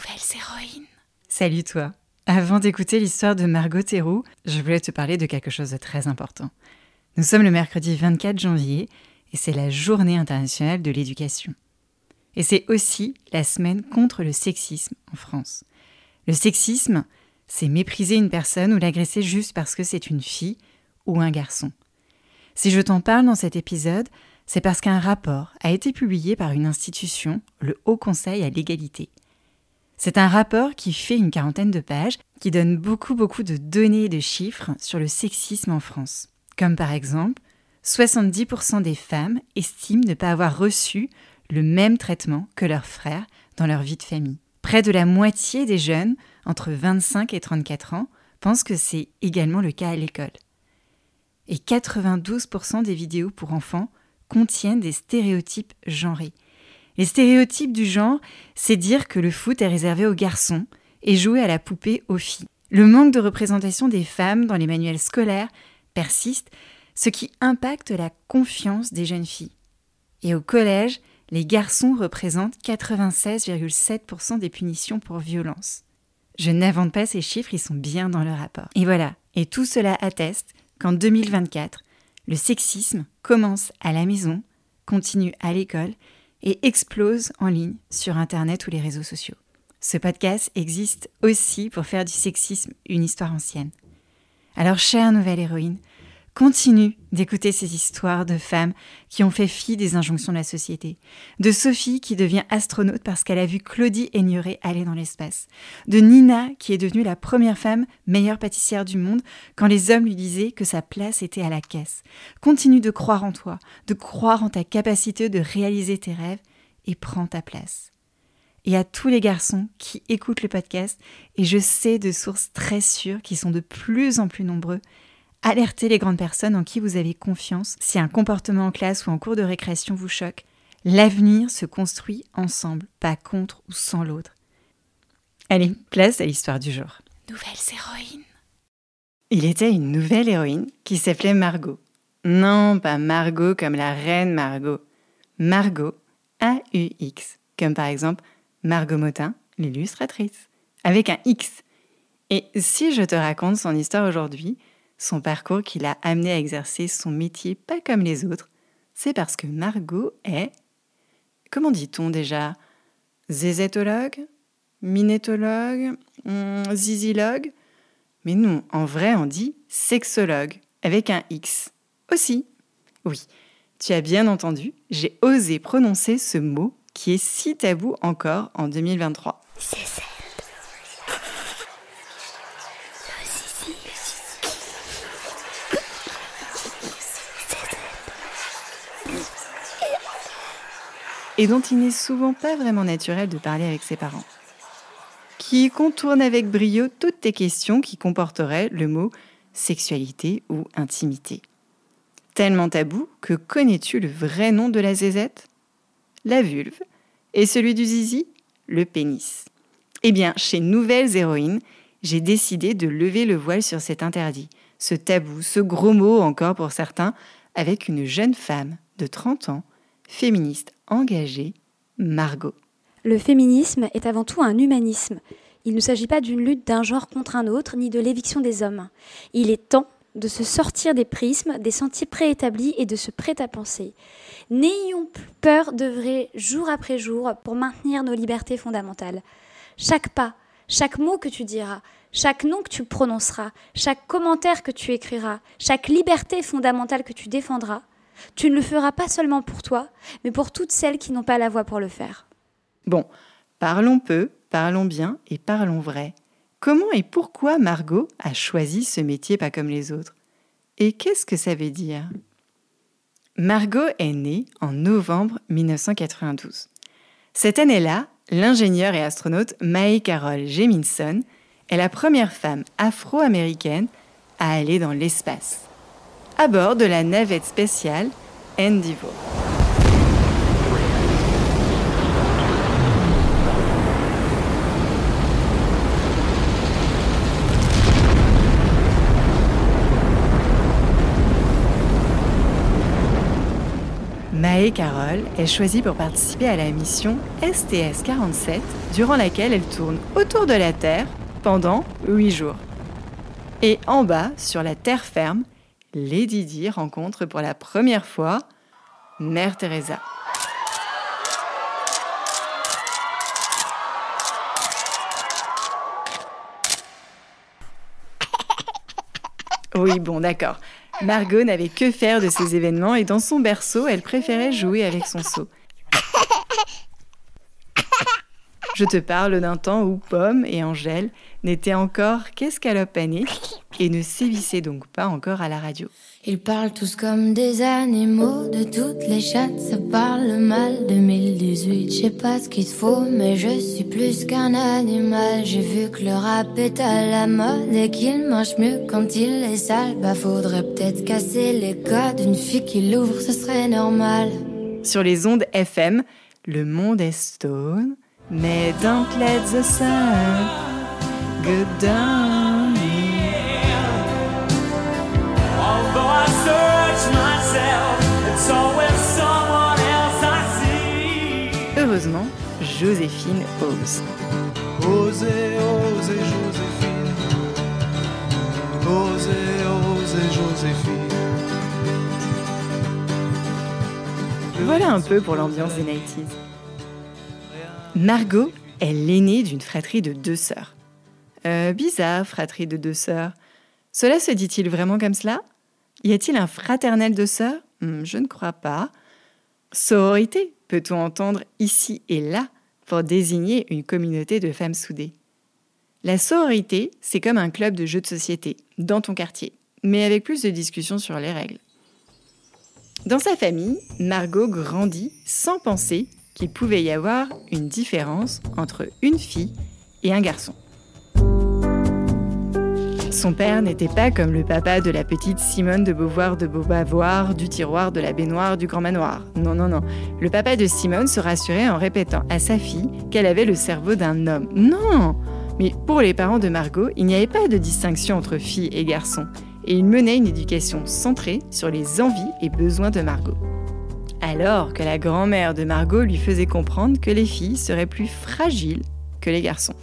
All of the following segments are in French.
nouvelles héroïnes. Salut toi. Avant d'écouter l'histoire de Margot Théroux, je voulais te parler de quelque chose de très important. Nous sommes le mercredi 24 janvier et c'est la journée internationale de l'éducation. Et c'est aussi la semaine contre le sexisme en France. Le sexisme, c'est mépriser une personne ou l'agresser juste parce que c'est une fille ou un garçon. Si je t'en parle dans cet épisode, c'est parce qu'un rapport a été publié par une institution, le Haut Conseil à l'égalité. C'est un rapport qui fait une quarantaine de pages, qui donne beaucoup beaucoup de données et de chiffres sur le sexisme en France. Comme par exemple, 70% des femmes estiment ne pas avoir reçu le même traitement que leurs frères dans leur vie de famille. Près de la moitié des jeunes, entre 25 et 34 ans, pensent que c'est également le cas à l'école. Et 92% des vidéos pour enfants contiennent des stéréotypes genrés. Les stéréotypes du genre, c'est dire que le foot est réservé aux garçons et jouer à la poupée aux filles. Le manque de représentation des femmes dans les manuels scolaires persiste, ce qui impacte la confiance des jeunes filles. Et au collège, les garçons représentent 96,7% des punitions pour violence. Je n'invente pas ces chiffres, ils sont bien dans le rapport. Et voilà, et tout cela atteste qu'en 2024, le sexisme commence à la maison, continue à l'école et explose en ligne sur Internet ou les réseaux sociaux. Ce podcast existe aussi pour faire du sexisme une histoire ancienne. Alors, chère nouvelle héroïne, continue d'écouter ces histoires de femmes qui ont fait fi des injonctions de la société. De Sophie qui devient astronaute parce qu'elle a vu Claudie Aigneret aller dans l'espace. De Nina qui est devenue la première femme meilleure pâtissière du monde quand les hommes lui disaient que sa place était à la caisse. Continue de croire en toi, de croire en ta capacité de réaliser tes rêves et prends ta place. Et à tous les garçons qui écoutent le podcast, et je sais de sources très sûres qui sont de plus en plus nombreux, Alertez les grandes personnes en qui vous avez confiance si un comportement en classe ou en cours de récréation vous choque. L'avenir se construit ensemble, pas contre ou sans l'autre. Allez, place à l'histoire du jour. Nouvelles héroïnes. Il était une nouvelle héroïne qui s'appelait Margot. Non, pas Margot comme la reine Margot. Margot, A-U-X, comme par exemple Margot Motin, l'illustratrice, avec un X. Et si je te raconte son histoire aujourd'hui, son parcours qui l'a amené à exercer son métier pas comme les autres, c'est parce que Margot est, comment dit-on déjà, zézétologue, minétologue, hmm, zizilogue Mais non, en vrai on dit sexologue, avec un X. Aussi. Oui, tu as bien entendu, j'ai osé prononcer ce mot qui est si tabou encore en 2023. Et dont il n'est souvent pas vraiment naturel de parler avec ses parents. Qui contourne avec brio toutes tes questions qui comporteraient le mot sexualité ou intimité. Tellement tabou que connais-tu le vrai nom de la zézette? La vulve. Et celui du zizi Le pénis. Eh bien, chez Nouvelles Héroïnes, j'ai décidé de lever le voile sur cet interdit, ce tabou, ce gros mot encore pour certains, avec une jeune femme de 30 ans féministe engagée, Margot. Le féminisme est avant tout un humanisme. Il ne s'agit pas d'une lutte d'un genre contre un autre, ni de l'éviction des hommes. Il est temps de se sortir des prismes, des sentiers préétablis et de se prêter à penser. N'ayons plus peur d'œuvrer jour après jour pour maintenir nos libertés fondamentales. Chaque pas, chaque mot que tu diras, chaque nom que tu prononceras, chaque commentaire que tu écriras, chaque liberté fondamentale que tu défendras tu ne le feras pas seulement pour toi, mais pour toutes celles qui n'ont pas la voix pour le faire. Bon, parlons peu, parlons bien et parlons vrai. Comment et pourquoi Margot a choisi ce métier pas comme les autres? Et qu'est-ce que ça veut dire? Margot est née en novembre 1992. Cette année-là, l'ingénieure et astronaute Mae Carol Jemison est la première femme afro-américaine à aller dans l'espace à bord de la navette spéciale Endeavour. Maë Carole est choisie pour participer à la mission STS-47, durant laquelle elle tourne autour de la Terre pendant 8 jours. Et en bas, sur la terre ferme, Lady Di rencontre pour la première fois Mère Teresa. Oui, bon, d'accord. Margot n'avait que faire de ces événements et dans son berceau, elle préférait jouer avec son seau. Je te parle d'un temps où Pomme et Angèle n'étaient encore qu'escalopanés et ne sévissaient donc pas encore à la radio. Ils parlent tous comme des animaux, de toutes les chattes, ça parle mal. 2018, je sais pas ce qu'il faut, mais je suis plus qu'un animal. J'ai vu que le rap est à la mode et qu'il mange mieux quand il est sale. Bah faudrait peut-être casser les codes, une fille qui l'ouvre, ce serait normal. Sur les ondes FM, le monde est stone, mais don't let the sun go down. Although I search myself, it's always someone else I see. Heureusement, Joséphine ose. Osez, osez, Joséphine. Osez, osez, Joséphine. Voilà un peu pour l'ambiance des 90s. Margot est l'aînée d'une fratrie de deux sœurs. Euh, bizarre, fratrie de deux sœurs. Cela se dit-il vraiment comme cela? Y a-t-il un fraternel de sœurs? Hmm, Je ne crois pas. Sororité, peut-on entendre ici et là pour désigner une communauté de femmes soudées? La sororité, c'est comme un club de jeux de société, dans ton quartier, mais avec plus de discussions sur les règles. Dans sa famille, Margot grandit sans penser qu'il pouvait y avoir une différence entre une fille et un garçon. Son père n'était pas comme le papa de la petite Simone de Beauvoir de Beaubavoir, du tiroir de la baignoire du grand manoir. Non, non, non. Le papa de Simone se rassurait en répétant à sa fille qu'elle avait le cerveau d'un homme. Non Mais pour les parents de Margot, il n'y avait pas de distinction entre filles et garçons. Et il menait une éducation centrée sur les envies et besoins de Margot. Alors que la grand-mère de Margot lui faisait comprendre que les filles seraient plus fragiles que les garçons.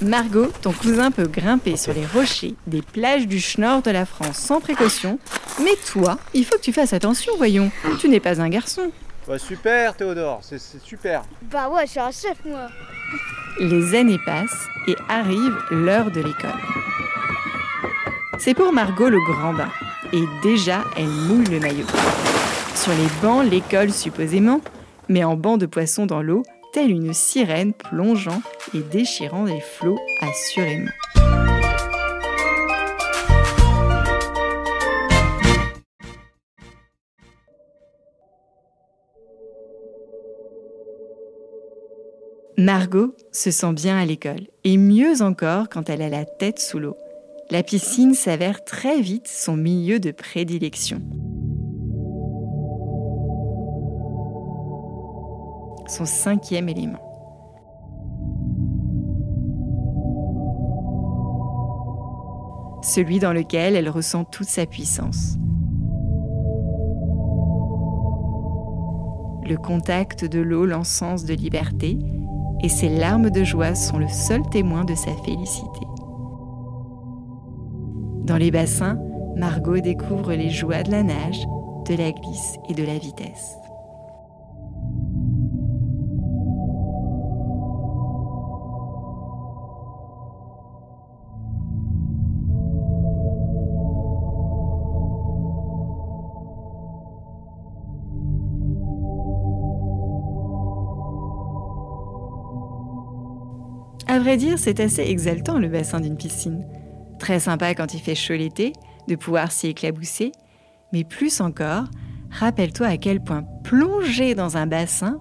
Margot, ton cousin peut grimper sur les rochers des plages du Schnorr de la France sans précaution, mais toi, il faut que tu fasses attention, voyons. Tu n'es pas un garçon. Bah, super Théodore, c'est c'est super. Bah ouais, je suis un chef, moi. Les années passent et arrive l'heure de l'école. C'est pour Margot le grand bain, et déjà elle mouille le maillot. Sur les bancs, l'école supposément, mais en banc de poissons dans l'eau, telle une sirène plongeant et déchirant les flots assurément. Margot se sent bien à l'école, et mieux encore quand elle a la tête sous l'eau. La piscine s'avère très vite son milieu de prédilection. Son cinquième élément. Celui dans lequel elle ressent toute sa puissance. Le contact de l'eau l'encens de liberté et ses larmes de joie sont le seul témoin de sa félicité. Dans les bassins, Margot découvre les joies de la nage, de la glisse et de la vitesse. Vrai dire, c'est assez exaltant le bassin d'une piscine. Très sympa quand il fait chaud l'été, de pouvoir s'y éclabousser, mais plus encore, rappelle-toi à quel point plonger dans un bassin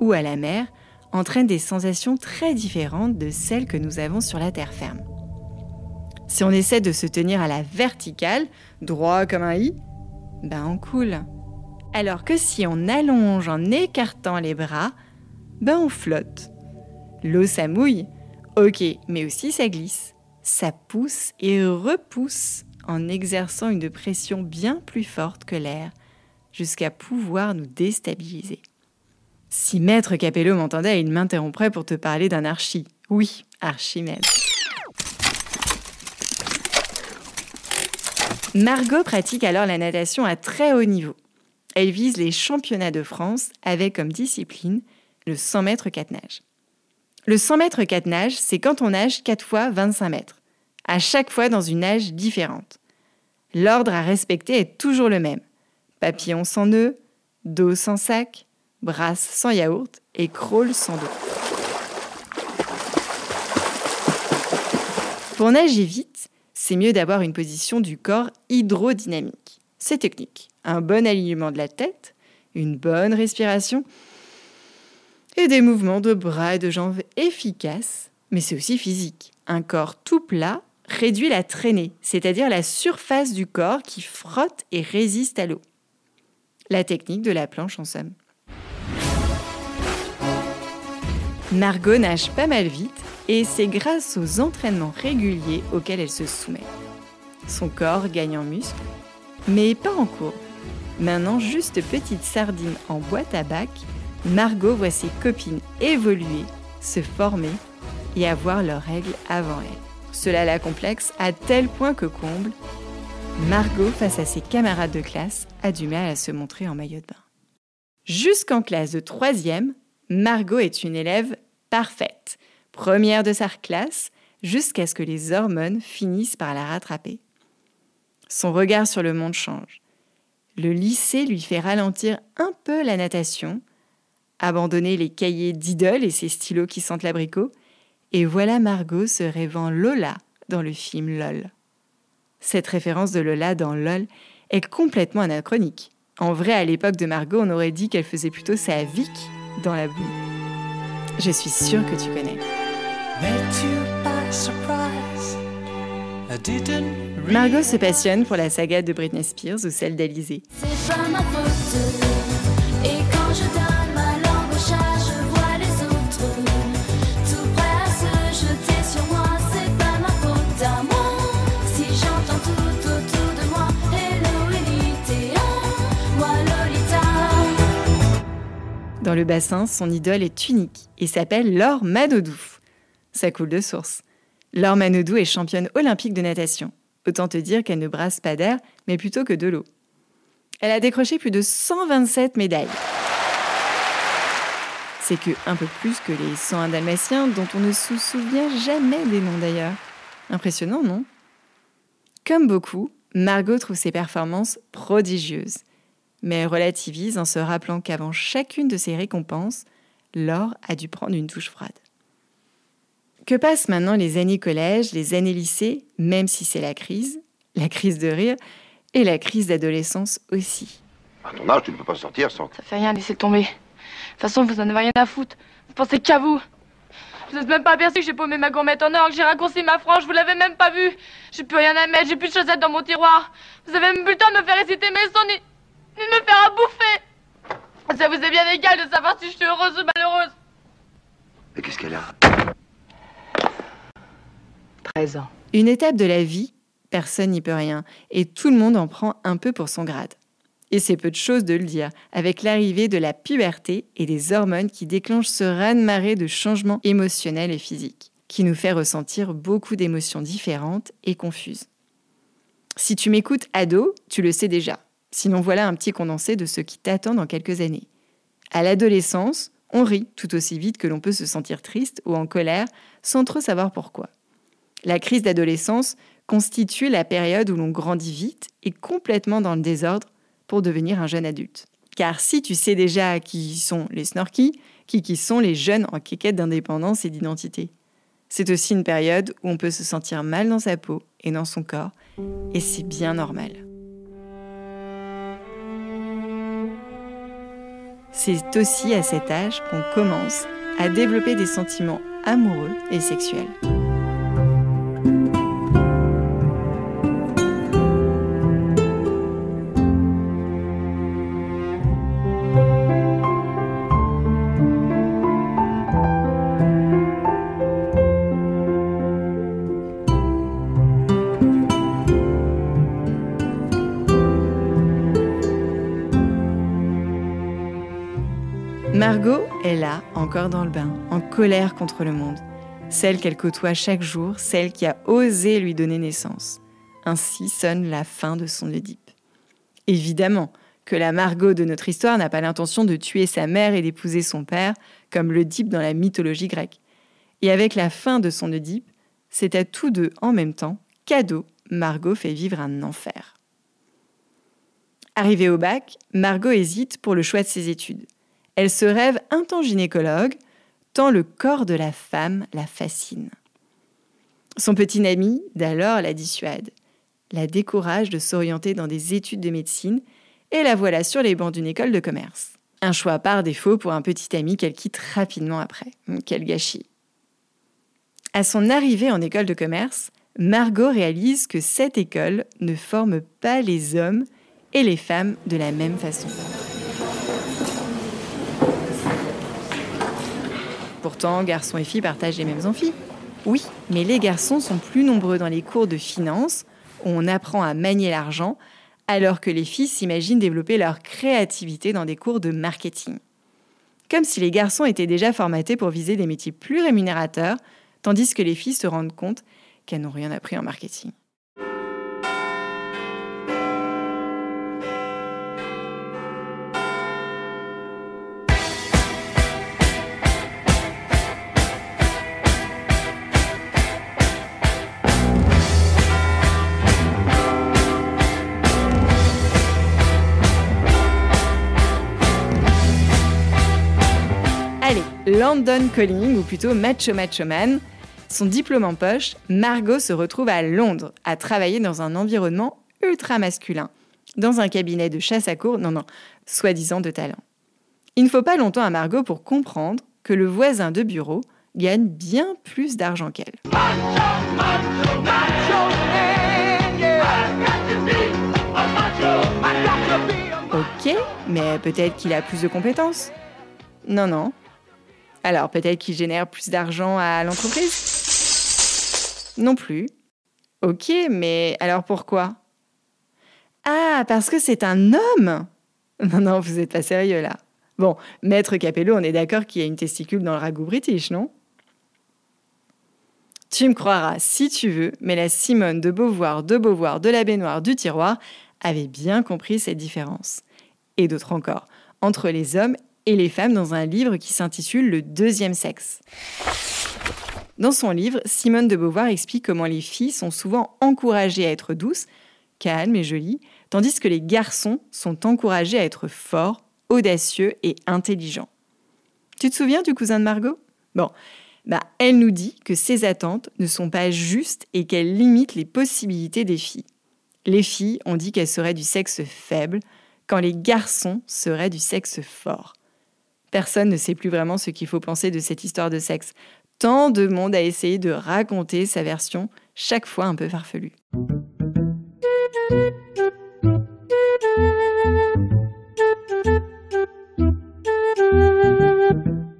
ou à la mer entraîne des sensations très différentes de celles que nous avons sur la terre ferme. Si on essaie de se tenir à la verticale, droit comme un i, ben on coule. Alors que si on allonge en écartant les bras, ben on flotte. L'eau ça mouille, Ok, mais aussi ça glisse. Ça pousse et repousse en exerçant une pression bien plus forte que l'air, jusqu'à pouvoir nous déstabiliser. Si Maître Capello m'entendait, il m'interromprait pour te parler d'un archi. Oui, Archimède. Margot pratique alors la natation à très haut niveau. Elle vise les championnats de France avec comme discipline le 100 mètres 4 nages. Le 100 mètres 4 nages, c'est quand on nage 4 fois 25 mètres, à chaque fois dans une nage différente. L'ordre à respecter est toujours le même. Papillon sans nœud, dos sans sac, brasse sans yaourt et crawl sans dos. Pour nager vite, c'est mieux d'avoir une position du corps hydrodynamique. C'est technique. Un bon alignement de la tête, une bonne respiration et des mouvements de bras et de jambes efficaces, mais c'est aussi physique. Un corps tout plat réduit la traînée, c'est-à-dire la surface du corps qui frotte et résiste à l'eau. La technique de la planche en somme. Margot nage pas mal vite et c'est grâce aux entraînements réguliers auxquels elle se soumet. Son corps gagne en muscles, mais pas en cours. Maintenant juste petite sardine en boîte à bac, Margot voit ses copines évoluer, se former et avoir leurs règles avant elle. Cela la complexe à tel point que comble, Margot, face à ses camarades de classe, a du mal à se montrer en maillot de bain. Jusqu'en classe de troisième, Margot est une élève parfaite, première de sa classe, jusqu'à ce que les hormones finissent par la rattraper. Son regard sur le monde change. Le lycée lui fait ralentir un peu la natation, abandonner les cahiers d'idole et ses stylos qui sentent l'abricot, et voilà Margot se rêvant Lola dans le film LOL. Cette référence de Lola dans LOL est complètement anachronique. En vrai, à l'époque de Margot, on aurait dit qu'elle faisait plutôt sa Vic dans la boue. Je suis sûre que tu connais. Margot se passionne pour la saga de Britney Spears ou celle d'Alizée. Dans le bassin, son idole est unique et s'appelle Laure Manodou. Ça coule de source. Laure Manodou est championne olympique de natation. Autant te dire qu'elle ne brasse pas d'air, mais plutôt que de l'eau. Elle a décroché plus de 127 médailles. C'est que un peu plus que les 101 dalmatiens dont on ne se souvient jamais des noms d'ailleurs. Impressionnant, non? Comme beaucoup, Margot trouve ses performances prodigieuses. Mais relativise en se rappelant qu'avant chacune de ses récompenses, Laure a dû prendre une douche froide. Que passent maintenant les années collège, les années lycée, même si c'est la crise, la crise de rire et la crise d'adolescence aussi? À ton âge, tu ne peux pas sortir sans. Ça fait rien, laissez tomber. De toute façon, vous en avez rien à foutre. Vous pensez qu'à vous. Vous n'êtes même pas aperçu que j'ai paumé ma gourmette en or, que j'ai raccourci ma frange, vous l'avez même pas vu. J'ai plus rien à mettre, j'ai plus de chaussettes dans mon tiroir. Vous avez même plus le temps de me faire réciter mes sons, ni, de me faire à bouffer. Ça vous est bien égal de savoir si je suis heureuse ou malheureuse. Mais qu'est-ce qu'elle a 13 ans. Une étape de la vie, personne n'y peut rien, et tout le monde en prend un peu pour son grade. Et c'est peu de choses de le dire, avec l'arrivée de la puberté et des hormones qui déclenchent ce raz-de-marée de changements émotionnels et physiques, qui nous fait ressentir beaucoup d'émotions différentes et confuses. Si tu m'écoutes ado, tu le sais déjà. Sinon voilà un petit condensé de ce qui t'attend dans quelques années. À l'adolescence, on rit tout aussi vite que l'on peut se sentir triste ou en colère sans trop savoir pourquoi. La crise d'adolescence constitue la période où l'on grandit vite et complètement dans le désordre pour devenir un jeune adulte. Car si tu sais déjà qui sont les snorkies, qui, qui sont les jeunes en quête d'indépendance et d'identité. C'est aussi une période où on peut se sentir mal dans sa peau et dans son corps, et c'est bien normal. C'est aussi à cet âge qu'on commence à développer des sentiments amoureux et sexuels. Colère contre le monde. Celle qu'elle côtoie chaque jour, celle qui a osé lui donner naissance. Ainsi sonne la fin de son Oedipe. Évidemment que la Margot de notre histoire n'a pas l'intention de tuer sa mère et d'épouser son père, comme l'Oedipe dans la mythologie grecque. Et avec la fin de son Oedipe, c'est à tous deux en même temps, cadeau, Margot fait vivre un enfer. Arrivée au bac, Margot hésite pour le choix de ses études. Elle se rêve un temps gynécologue, le corps de la femme la fascine. Son petit ami d'alors la dissuade, la décourage de s'orienter dans des études de médecine et la voilà sur les bancs d'une école de commerce. Un choix par défaut pour un petit ami qu'elle quitte rapidement après. Quel gâchis. À son arrivée en école de commerce, Margot réalise que cette école ne forme pas les hommes et les femmes de la même façon. Pourtant, garçons et filles partagent les mêmes amphis. Oui, mais les garçons sont plus nombreux dans les cours de finance, où on apprend à manier l'argent, alors que les filles s'imaginent développer leur créativité dans des cours de marketing. Comme si les garçons étaient déjà formatés pour viser des métiers plus rémunérateurs, tandis que les filles se rendent compte qu'elles n'ont rien appris en marketing. London Calling, ou plutôt Macho Macho Man. Son diplôme en poche, Margot se retrouve à Londres, à travailler dans un environnement ultra masculin, dans un cabinet de chasse à cour, non, non, soi-disant de talent. Il ne faut pas longtemps à Margot pour comprendre que le voisin de bureau gagne bien plus d'argent qu'elle. Ok, mais peut-être qu'il a plus de compétences. Non, non. Alors peut-être qu'il génère plus d'argent à l'entreprise? Non plus. Ok, mais alors pourquoi? Ah, parce que c'est un homme Non, non, vous n'êtes pas sérieux là. Bon, Maître Capello, on est d'accord qu'il y a une testicule dans le ragoût british, non? Tu me croiras si tu veux, mais la Simone de Beauvoir, de Beauvoir, de la baignoire, du tiroir avait bien compris cette différence. Et d'autres encore, entre les hommes et les femmes dans un livre qui s'intitule Le deuxième sexe. Dans son livre, Simone de Beauvoir explique comment les filles sont souvent encouragées à être douces, calmes et jolies, tandis que les garçons sont encouragés à être forts, audacieux et intelligents. Tu te souviens du cousin de Margot? Bon, bah, elle nous dit que ces attentes ne sont pas justes et qu'elles limitent les possibilités des filles. Les filles ont dit qu'elles seraient du sexe faible, quand les garçons seraient du sexe fort. Personne ne sait plus vraiment ce qu'il faut penser de cette histoire de sexe. Tant de monde a essayé de raconter sa version, chaque fois un peu farfelue.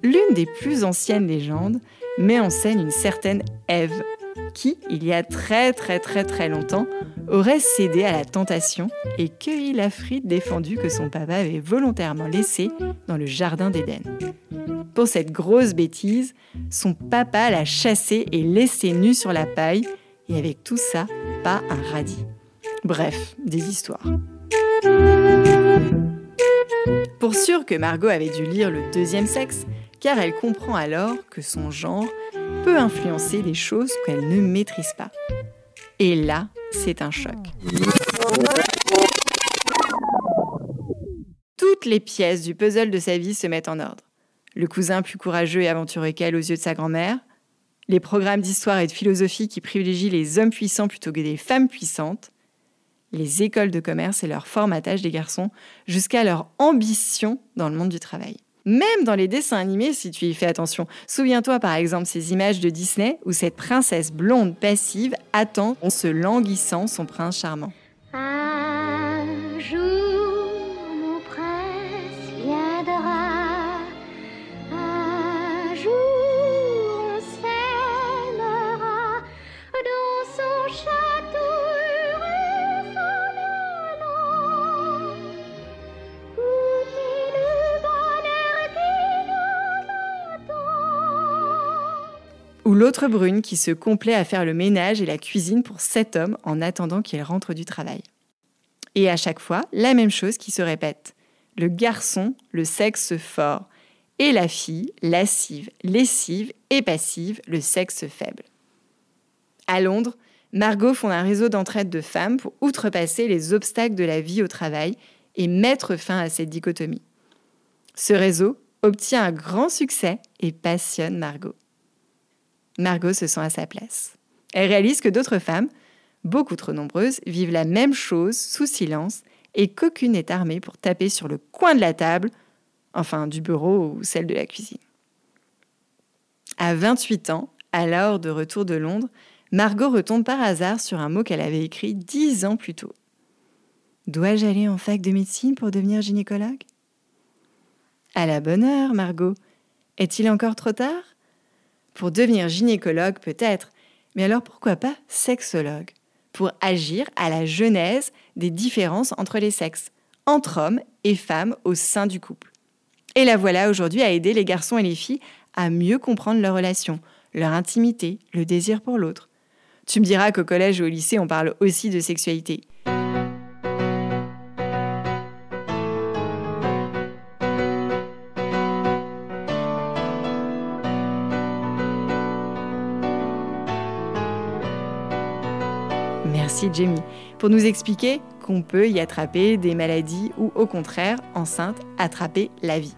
L'une des plus anciennes légendes met en scène une certaine Ève, qui, il y a très très très très longtemps, aurait cédé à la tentation et cueilli la frite défendue que son papa avait volontairement laissée dans le jardin d'Éden. Pour cette grosse bêtise, son papa l'a chassée et laissée nue sur la paille, et avec tout ça, pas un radis. Bref, des histoires. Pour sûr que Margot avait dû lire Le deuxième sexe, car elle comprend alors que son genre peut influencer des choses qu'elle ne maîtrise pas. Et là, c'est un choc. Toutes les pièces du puzzle de sa vie se mettent en ordre. Le cousin plus courageux et aventureux qu'elle aux yeux de sa grand-mère, les programmes d'histoire et de philosophie qui privilégient les hommes puissants plutôt que des femmes puissantes, les écoles de commerce et leur formatage des garçons jusqu'à leur ambition dans le monde du travail. Même dans les dessins animés, si tu y fais attention. Souviens-toi par exemple ces images de Disney où cette princesse blonde passive attend en se languissant son prince charmant. Ou l'autre brune qui se complaît à faire le ménage et la cuisine pour sept hommes en attendant qu'ils rentrent du travail. Et à chaque fois, la même chose qui se répète. Le garçon, le sexe fort, et la fille, lascive, lessive et passive, le sexe faible. À Londres, Margot fonde un réseau d'entraide de femmes pour outrepasser les obstacles de la vie au travail et mettre fin à cette dichotomie. Ce réseau obtient un grand succès et passionne Margot. Margot se sent à sa place. Elle réalise que d'autres femmes, beaucoup trop nombreuses, vivent la même chose sous silence et qu'aucune n'est armée pour taper sur le coin de la table, enfin du bureau ou celle de la cuisine. À 28 ans, l'heure de retour de Londres, Margot retombe par hasard sur un mot qu'elle avait écrit dix ans plus tôt. Dois-je aller en fac de médecine pour devenir gynécologue? À la bonne heure, Margot. Est-il encore trop tard? Pour devenir gynécologue, peut-être, mais alors pourquoi pas sexologue? Pour agir à la genèse des différences entre les sexes, entre hommes et femmes au sein du couple. Et la voilà aujourd'hui à aider les garçons et les filles à mieux comprendre leurs relations, leur intimité, le désir pour l'autre. Tu me diras qu'au collège ou au lycée, on parle aussi de sexualité. Merci Jamie pour nous expliquer qu'on peut y attraper des maladies ou au contraire, enceinte, attraper la vie.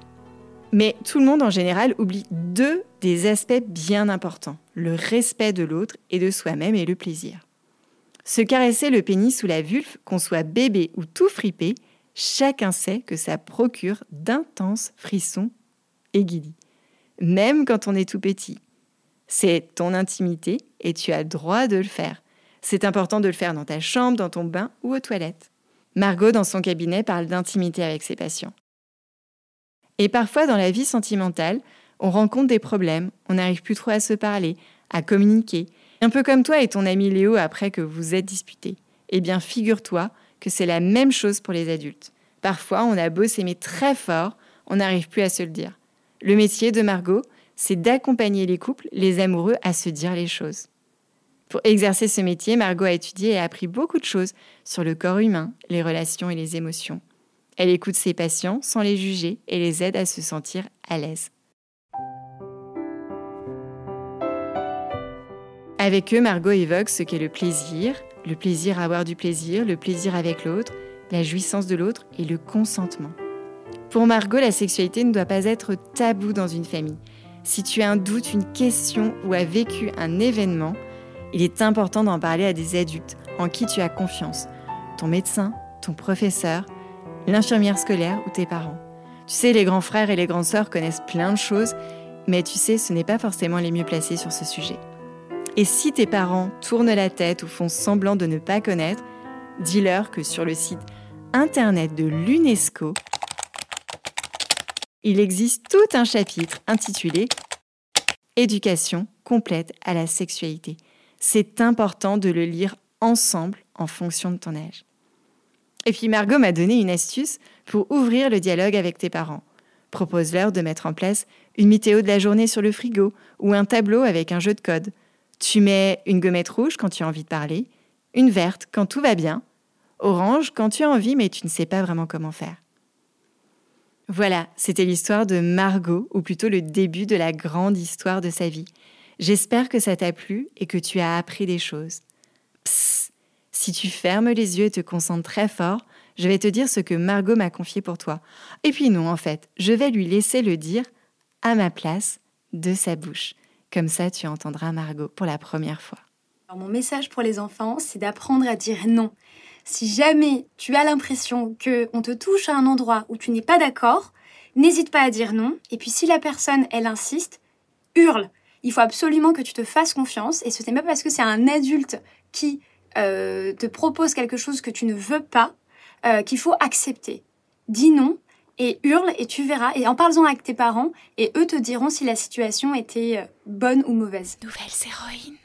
Mais tout le monde en général oublie deux des aspects bien importants, le respect de l'autre et de soi-même et le plaisir. Se caresser le pénis sous la vulve, qu'on soit bébé ou tout fripé, chacun sait que ça procure d'intenses frissons et guillis, même quand on est tout petit. C'est ton intimité et tu as droit de le faire. C'est important de le faire dans ta chambre, dans ton bain ou aux toilettes. Margot, dans son cabinet, parle d'intimité avec ses patients. Et parfois, dans la vie sentimentale, on rencontre des problèmes, on n'arrive plus trop à se parler, à communiquer. Un peu comme toi et ton ami Léo après que vous êtes disputés. Eh bien, figure-toi que c'est la même chose pour les adultes. Parfois, on a beau s'aimer très fort, on n'arrive plus à se le dire. Le métier de Margot, c'est d'accompagner les couples, les amoureux, à se dire les choses. Pour exercer ce métier, Margot a étudié et a appris beaucoup de choses sur le corps humain, les relations et les émotions. Elle écoute ses patients sans les juger et les aide à se sentir à l'aise. Avec eux, Margot évoque ce qu'est le plaisir, le plaisir à avoir du plaisir, le plaisir avec l'autre, la jouissance de l'autre et le consentement. Pour Margot, la sexualité ne doit pas être tabou dans une famille. Si tu as un doute, une question ou as vécu un événement, il est important d'en parler à des adultes en qui tu as confiance. Ton médecin, ton professeur, l'infirmière scolaire ou tes parents. Tu sais, les grands frères et les grandes sœurs connaissent plein de choses, mais tu sais, ce n'est pas forcément les mieux placés sur ce sujet. Et si tes parents tournent la tête ou font semblant de ne pas connaître, dis-leur que sur le site internet de l'UNESCO, il existe tout un chapitre intitulé Éducation complète à la sexualité. C'est important de le lire ensemble en fonction de ton âge. Et puis Margot m'a donné une astuce pour ouvrir le dialogue avec tes parents. Propose-leur de mettre en place une météo de la journée sur le frigo ou un tableau avec un jeu de code. Tu mets une gommette rouge quand tu as envie de parler, une verte quand tout va bien, orange quand tu as envie mais tu ne sais pas vraiment comment faire. Voilà, c'était l'histoire de Margot, ou plutôt le début de la grande histoire de sa vie. J'espère que ça t'a plu et que tu as appris des choses. Psst, si tu fermes les yeux et te concentres très fort, je vais te dire ce que Margot m'a confié pour toi. Et puis non, en fait, je vais lui laisser le dire à ma place de sa bouche. Comme ça, tu entendras Margot pour la première fois. Mon message pour les enfants, c'est d'apprendre à dire non. Si jamais tu as l'impression que on te touche à un endroit où tu n'es pas d'accord, n'hésite pas à dire non. Et puis si la personne, elle insiste, hurle. Il faut absolument que tu te fasses confiance. Et ce n'est pas parce que c'est un adulte qui euh, te propose quelque chose que tu ne veux pas euh, qu'il faut accepter. Dis non et hurle et tu verras. Et en parlant avec tes parents, et eux te diront si la situation était euh, bonne ou mauvaise. Nouvelles héroïnes.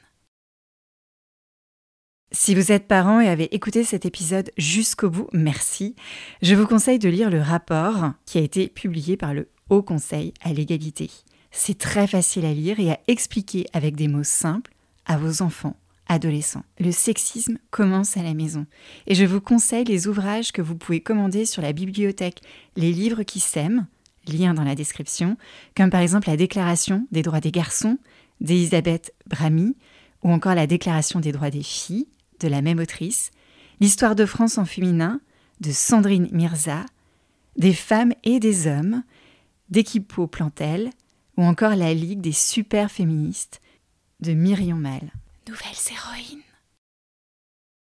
Si vous êtes parent et avez écouté cet épisode jusqu'au bout, merci. Je vous conseille de lire le rapport qui a été publié par le Haut Conseil à l'égalité. C'est très facile à lire et à expliquer avec des mots simples à vos enfants, adolescents. Le sexisme commence à la maison. Et je vous conseille les ouvrages que vous pouvez commander sur la bibliothèque Les livres qui s'aiment, lien dans la description, comme par exemple la Déclaration des droits des garçons d'Elisabeth Bramy, ou encore la Déclaration des droits des filles de la même autrice, l'histoire de France en féminin de Sandrine Mirza, des femmes et des hommes d'Equipo Plantel, ou encore la Ligue des super féministes de Myriam Mal. Nouvelles héroïnes.